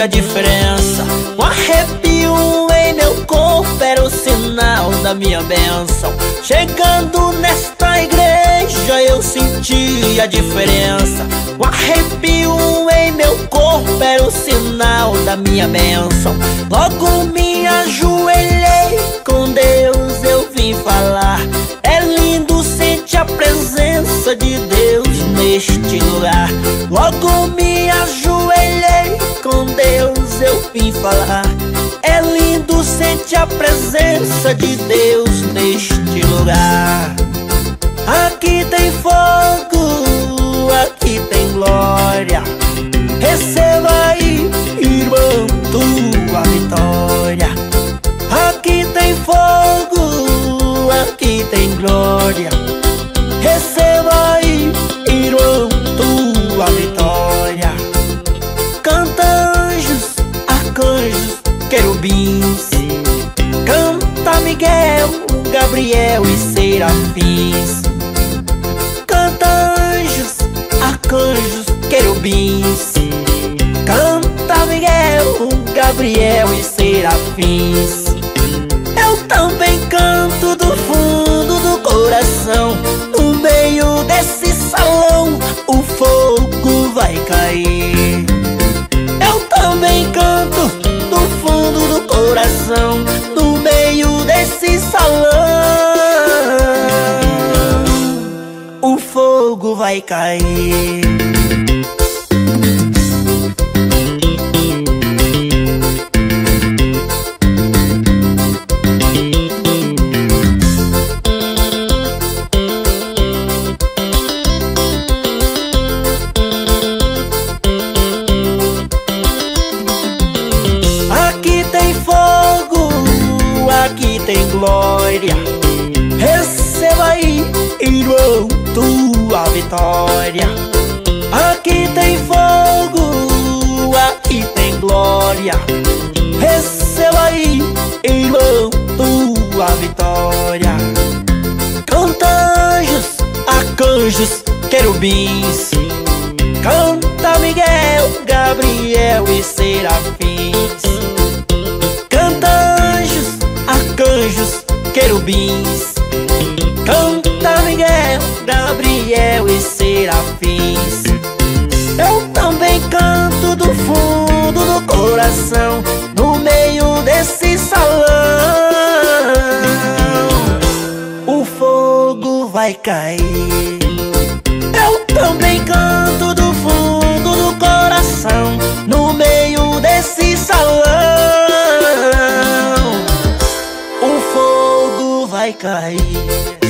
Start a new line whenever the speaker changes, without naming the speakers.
a diferença. Um arrepio em meu corpo era o sinal da minha bênção. Chegando nesta igreja eu senti a diferença. Um arrepio em meu corpo era o sinal da minha bênção. Logo me ajoelhei, com Deus eu vim falar. É lindo sentir a presença de Deus neste lugar. Logo me falar. É lindo sentir a presença de Deus neste lugar. Aqui tem fogo, Canta Miguel, Gabriel e serafins. Canta anjos, arcanjos, querubins. Canta Miguel, Gabriel e serafins. Eu também coração. No meio desse salão, o fogo vai cair. Tem glória. Receba aí, irmão, tua vitória. Aqui tem fogo, aqui tem glória. Receba aí, irmão, tua vitória. Canta anjos, arcanjos, querubins. Canta Miguel, Gabriel e serafins. Querubins. Canta Miguel, Gabriel e serafins. Eu também canto do fundo do coração, no meio desse salão. O fogo vai cair. Eu também canto O fogo vai cair.